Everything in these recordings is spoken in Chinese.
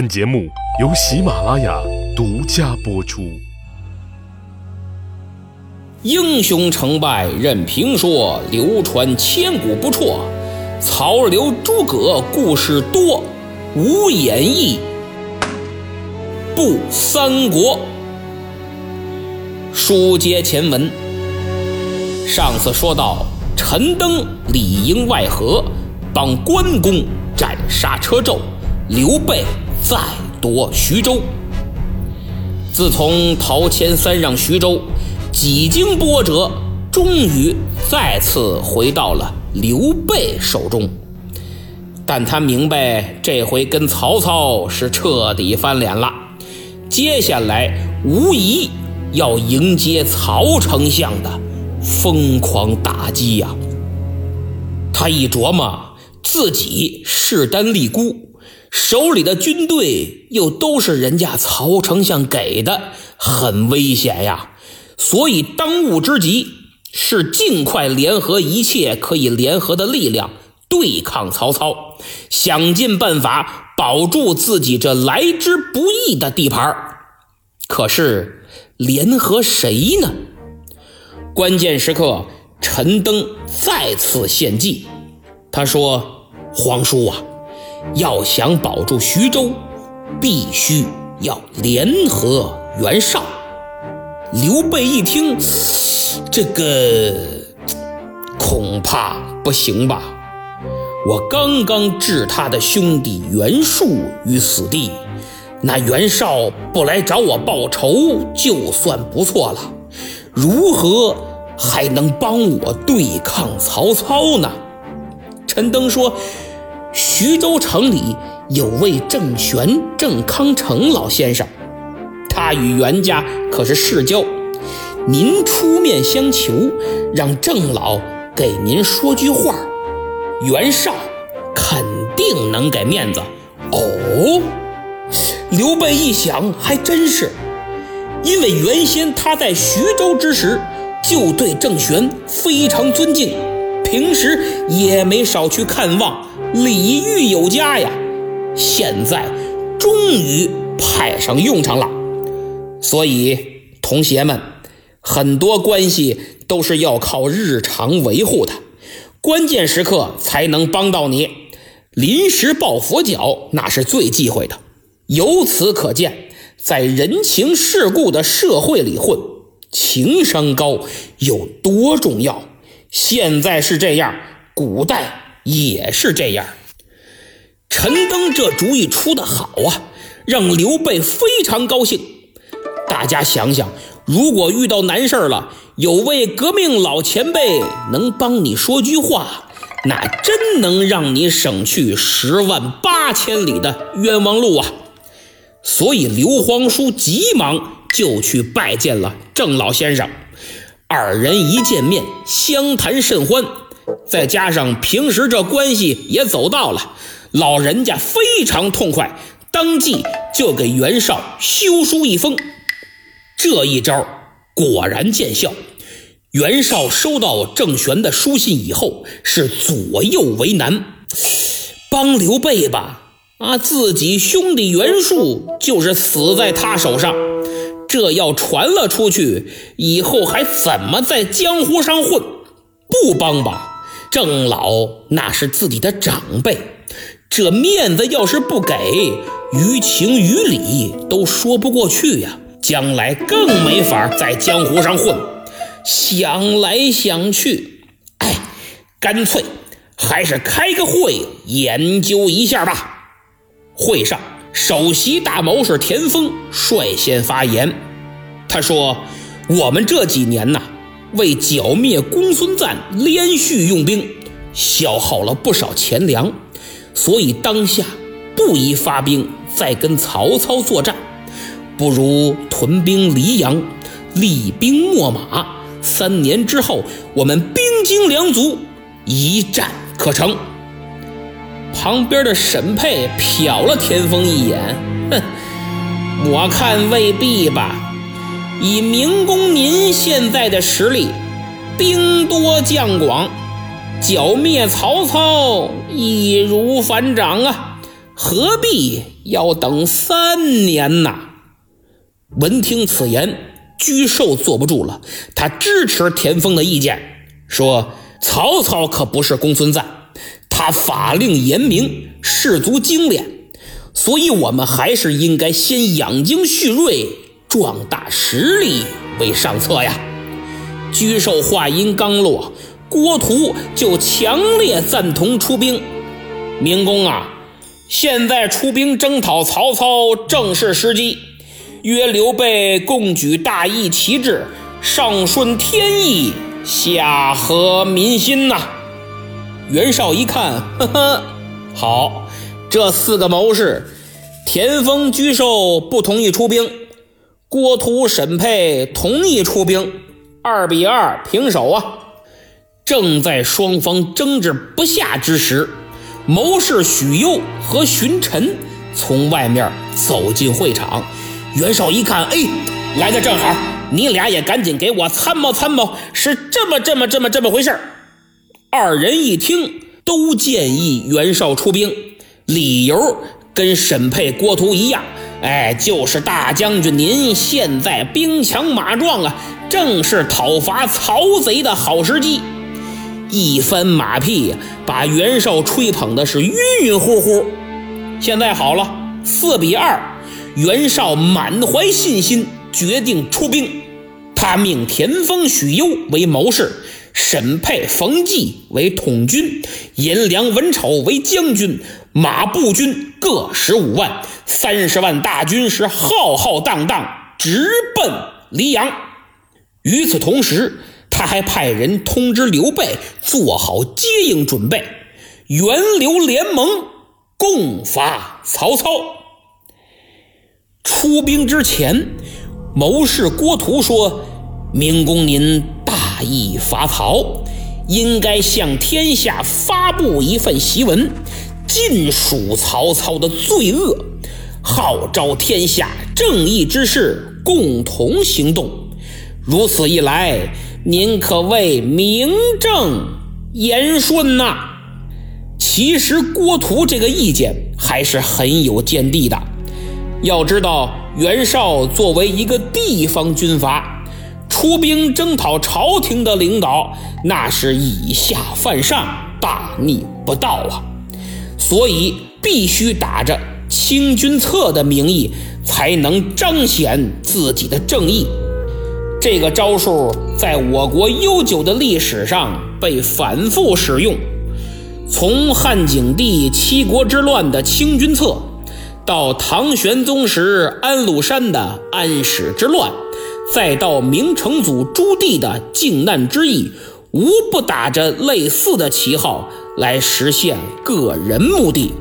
本节目由喜马拉雅独家播出。英雄成败任评说，流传千古不辍。曹刘诸葛故事多，无演义不三国。书接前文，上次说到陈登里应外合，帮关公斩杀车胄，刘备再夺徐州。自从陶谦三让徐州。几经波折，终于再次回到了刘备手中。但他明白，这回跟曹操是彻底翻脸了。接下来无疑要迎接曹丞相的疯狂打击呀！他一琢磨，自己势单力孤，手里的军队又都是人家曹丞相给的，很危险呀。所以，当务之急是尽快联合一切可以联合的力量，对抗曹操，想尽办法保住自己这来之不易的地盘可是，联合谁呢？关键时刻，陈登再次献计。他说：“皇叔啊，要想保住徐州，必须要联合袁绍。”刘备一听，这个恐怕不行吧？我刚刚置他的兄弟袁术于死地，那袁绍不来找我报仇就算不错了，如何还能帮我对抗曹操呢？陈登说：“徐州城里有位郑玄、郑康成老先生。”他与袁家可是世交，您出面相求，让郑老给您说句话，袁绍肯定能给面子。哦，刘备一想，还真是，因为原先他在徐州之时就对郑玄非常尊敬，平时也没少去看望，礼遇有加呀。现在终于派上用场了。所以，同学们，很多关系都是要靠日常维护的，关键时刻才能帮到你。临时抱佛脚那是最忌讳的。由此可见，在人情世故的社会里混，情商高有多重要。现在是这样，古代也是这样。陈登这主意出的好啊，让刘备非常高兴。大家想想，如果遇到难事了，有位革命老前辈能帮你说句话，那真能让你省去十万八千里的冤枉路啊！所以刘皇叔急忙就去拜见了郑老先生。二人一见面，相谈甚欢，再加上平时这关系也走到了，老人家非常痛快，当即就给袁绍修书一封。这一招果然见效。袁绍收到郑玄的书信以后，是左右为难。帮刘备吧，啊，自己兄弟袁术就是死在他手上。这要传了出去，以后还怎么在江湖上混？不帮吧，郑老那是自己的长辈，这面子要是不给，于情于理都说不过去呀。将来更没法在江湖上混。想来想去，哎，干脆还是开个会研究一下吧。会上，首席大谋士田丰率先发言。他说：“我们这几年呐，为剿灭公孙瓒，连续用兵，消耗了不少钱粮，所以当下不宜发兵再跟曹操作战。”不如屯兵黎阳，厉兵秣马。三年之后，我们兵精粮足，一战可成。旁边的沈佩瞟了田丰一眼，哼，我看未必吧。以明公您现在的实力，兵多将广，剿灭曹操易如反掌啊！何必要等三年呐？闻听此言，居寿坐不住了，他支持田丰的意见，说：“曹操可不是公孙瓒，他法令严明，士卒精练，所以我们还是应该先养精蓄锐，壮大实力为上策呀。”沮授话音刚落，郭图就强烈赞同出兵。明公啊，现在出兵征讨曹操正是时机。约刘备共举大义旗帜，上顺天意，下合民心呐。袁绍一看，呵呵，好，这四个谋士，田丰、沮授不同意出兵，郭图、沈佩同意出兵，二比二平手啊。正在双方争执不下之时。谋士许攸和荀臣从外面走进会场，袁绍一看，哎，来的正好，你俩也赶紧给我参谋参谋，是这么这么这么这么回事二人一听，都建议袁绍出兵，理由跟沈佩、郭图一样，哎，就是大将军您现在兵强马壮啊，正是讨伐曹贼的好时机。一番马屁，把袁绍吹捧的是晕晕乎乎。现在好了，四比二，袁绍满怀信心，决定出兵。他命田丰、许攸为谋士，沈佩、冯骥为统军，颜良、文丑为将军，马步军各十五万，三十万大军是浩浩荡荡直奔黎阳。与此同时，他还派人通知刘备做好接应准备，袁刘联盟共伐曹操。出兵之前，谋士郭图说：“明公您大义伐曹，应该向天下发布一份檄文，尽数曹操的罪恶，号召天下正义之士共同行动。如此一来。”您可谓名正言顺呐！其实郭图这个意见还是很有见地的。要知道，袁绍作为一个地方军阀，出兵征讨朝廷的领导，那是以下犯上，大逆不道啊！所以必须打着清君侧的名义，才能彰显自己的正义。这个招数在我国悠久的历史上被反复使用，从汉景帝七国之乱的清君侧，到唐玄宗时安禄山的安史之乱，再到明成祖朱棣的靖难之役，无不打着类似的旗号来实现个人目的。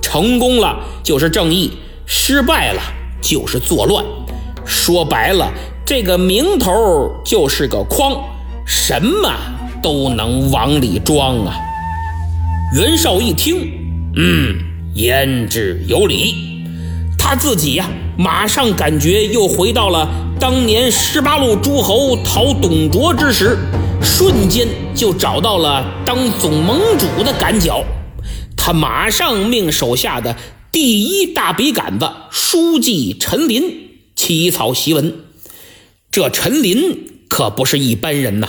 成功了就是正义，失败了就是作乱。说白了。这个名头就是个筐，什么都能往里装啊！袁绍一听，嗯，言之有理。他自己呀，马上感觉又回到了当年十八路诸侯讨董卓之时，瞬间就找到了当总盟主的感脚。他马上命手下的第一大笔杆子书记陈琳起草檄文。这陈琳可不是一般人呐，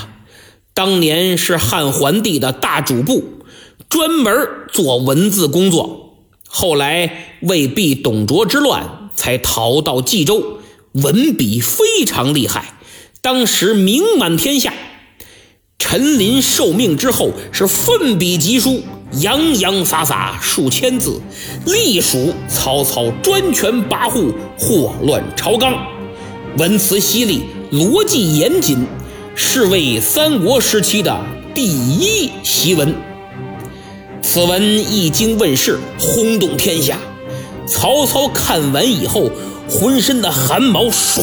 当年是汉桓帝的大主簿，专门做文字工作。后来为避董卓之乱，才逃到冀州，文笔非常厉害，当时名满天下。陈琳受命之后，是奋笔疾书，洋洋洒洒数千字，隶属曹操专权跋扈，祸乱朝纲。文辞犀利，逻辑严谨，是为三国时期的第一檄文。此文一经问世，轰动天下。曹操看完以后，浑身的汗毛唰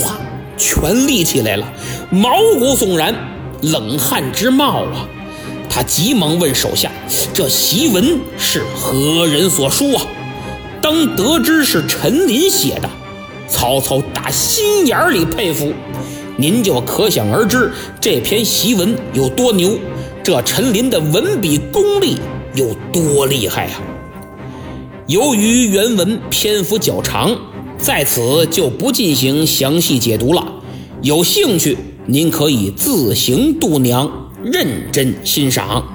全立起来了，毛骨悚然，冷汗直冒啊！他急忙问手下：“这檄文是何人所书啊？”当得知是陈琳写的。曹操打心眼里佩服，您就可想而知这篇檄文有多牛，这陈琳的文笔功力有多厉害呀！由于原文篇幅较长，在此就不进行详细解读了。有兴趣，您可以自行度娘，认真欣赏。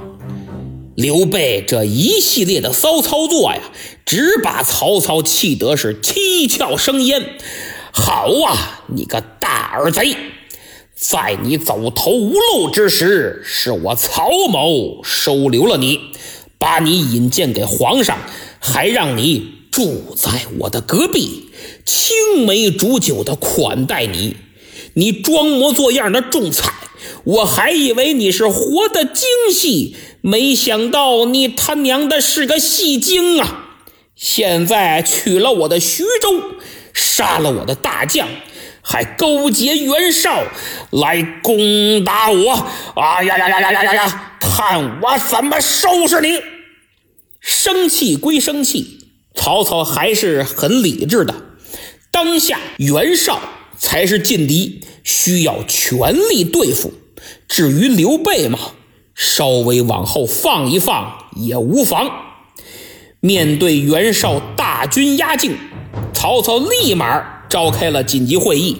刘备这一系列的骚操作呀，只把曹操气得是七窍生烟。好啊，你个大耳贼！在你走投无路之时，是我曹某收留了你，把你引荐给皇上，还让你住在我的隔壁，青梅煮酒的款待你。你装模作样的种菜，我还以为你是活的精细，没想到你他娘的是个戏精啊！现在取了我的徐州，杀了我的大将。还勾结袁绍来攻打我！啊呀呀呀呀呀呀！看我怎么收拾你！生气归生气，曹操还是很理智的。当下袁绍才是劲敌，需要全力对付。至于刘备嘛，稍微往后放一放也无妨。面对袁绍大军压境，曹操立马。召开了紧急会议，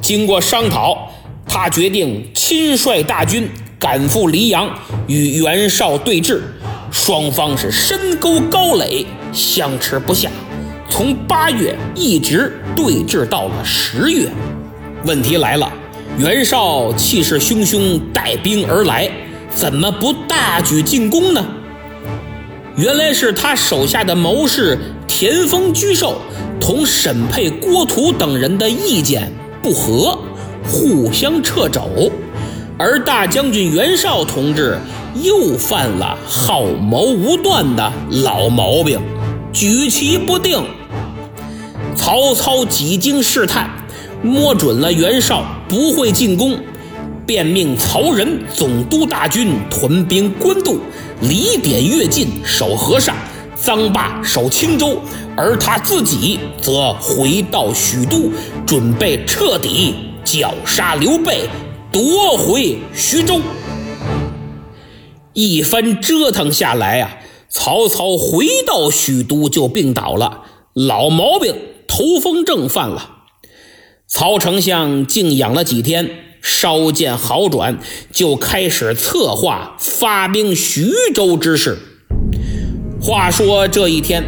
经过商讨，他决定亲率大军赶赴黎阳，与袁绍对峙。双方是深沟高垒，相持不下，从八月一直对峙到了十月。问题来了，袁绍气势汹汹带兵而来，怎么不大举进攻呢？原来是他手下的谋士田丰居寿。同审配郭图等人的意见不合，互相撤肘，而大将军袁绍同志又犯了好谋无断的老毛病，举棋不定。曹操几经试探，摸准了袁绍不会进攻，便命曹仁总督大军屯兵官渡，李典越进守河上。臧霸守青州，而他自己则回到许都，准备彻底绞杀刘备，夺回徐州。一番折腾下来啊，曹操回到许都就病倒了，老毛病头风症犯了。曹丞相静养了几天，稍见好转，就开始策划发兵徐州之事。话说这一天，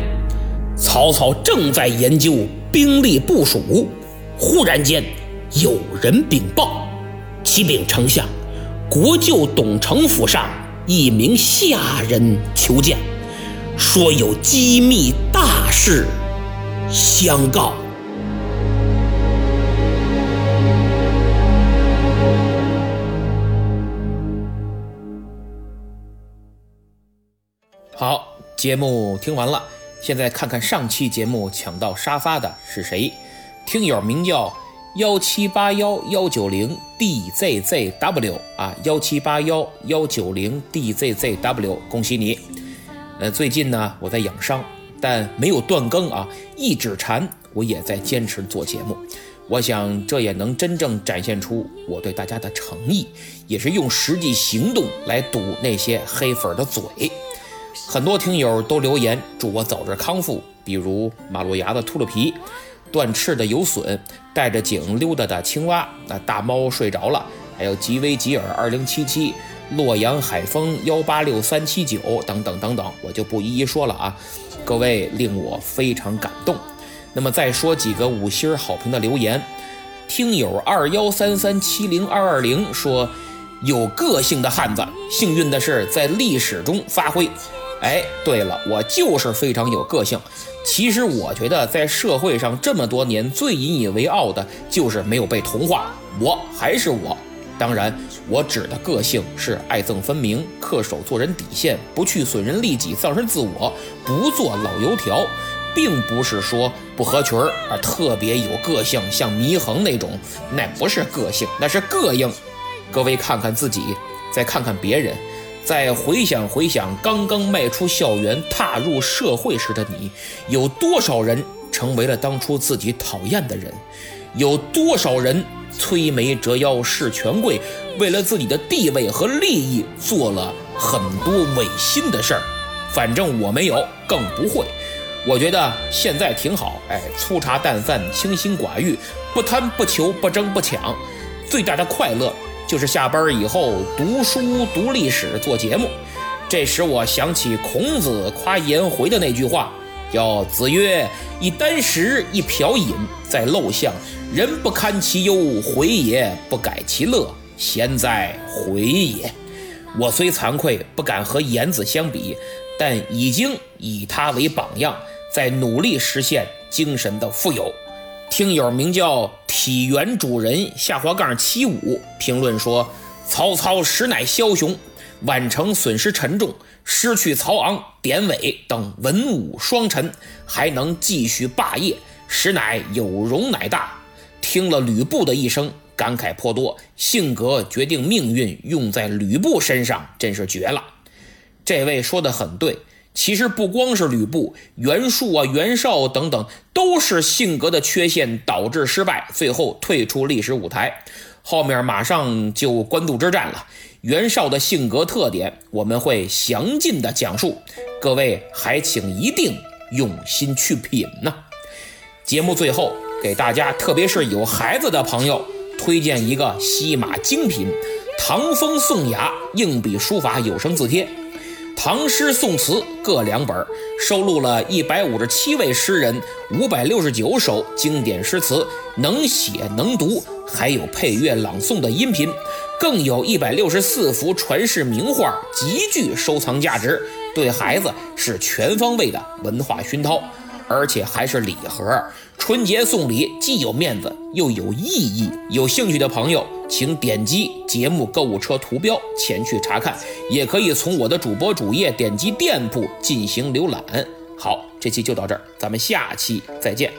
曹操正在研究兵力部署，忽然间有人禀报：启禀丞相，国舅董承府上一名下人求见，说有机密大事相告。好。节目听完了，现在看看上期节目抢到沙发的是谁？听友名叫幺七八幺幺九零 dzzw 啊，幺七八幺幺九零 dzzw，恭喜你！呃，最近呢我在养伤，但没有断更啊，一指禅我也在坚持做节目。我想这也能真正展现出我对大家的诚意，也是用实际行动来堵那些黑粉的嘴。很多听友都留言祝我早日康复，比如马路牙子秃噜皮、断翅的游隼、带着井溜达的青蛙、那大猫睡着了，还有吉威吉尔二零七七、洛阳海风幺八六三七九等等等等，我就不一一说了啊。各位令我非常感动。那么再说几个五星好评的留言，听友二幺三三七零二二零说，有个性的汉子，幸运的是在历史中发挥。哎，对了，我就是非常有个性。其实我觉得，在社会上这么多年，最引以为傲的就是没有被同化。我还是我，当然，我指的个性是爱憎分明，恪守做人底线，不去损人利己，丧失自我，不做老油条，并不是说不合群儿啊，特别有个性，像祢衡那种，那不是个性，那是膈应。各位看看自己，再看看别人。再回想回想，刚刚迈出校园、踏入社会时的你，有多少人成为了当初自己讨厌的人？有多少人摧眉折腰事权贵，为了自己的地位和利益做了很多违心的事儿？反正我没有，更不会。我觉得现在挺好，哎，粗茶淡饭，清心寡欲，不贪不求，不争不抢，最大的快乐就是下班以后读书、读历史、做节目。这使我想起孔子夸颜回的那句话，叫“子曰：一箪食，一瓢饮，在陋巷，人不堪其忧，回也不改其乐，贤哉，回也！”我虽惭愧，不敢和颜子相比，但已经以他为榜样。在努力实现精神的富有。听友名叫体原主人下滑杠七五评论说：“曹操实乃枭雄，宛城损失沉重，失去曹昂、典韦等文武双臣，还能继续霸业，实乃有容乃大。”听了吕布的一生，感慨颇多。性格决定命运，用在吕布身上真是绝了。这位说的很对。其实不光是吕布、袁术啊、袁绍等等，都是性格的缺陷导致失败，最后退出历史舞台。后面马上就官渡之战了，袁绍的性格特点我们会详尽的讲述，各位还请一定用心去品呢。节目最后给大家，特别是有孩子的朋友，推荐一个西马精品《唐风宋雅硬笔书法有声字帖》。唐诗宋词各两本，收录了一百五十七位诗人五百六十九首经典诗词，能写能读，还有配乐朗诵的音频，更有一百六十四幅传世名画，极具收藏价值，对孩子是全方位的文化熏陶。而且还是礼盒，春节送礼既有面子又有意义。有兴趣的朋友，请点击节目购物车图标前去查看，也可以从我的主播主页点击店铺进行浏览。好，这期就到这儿，咱们下期再见。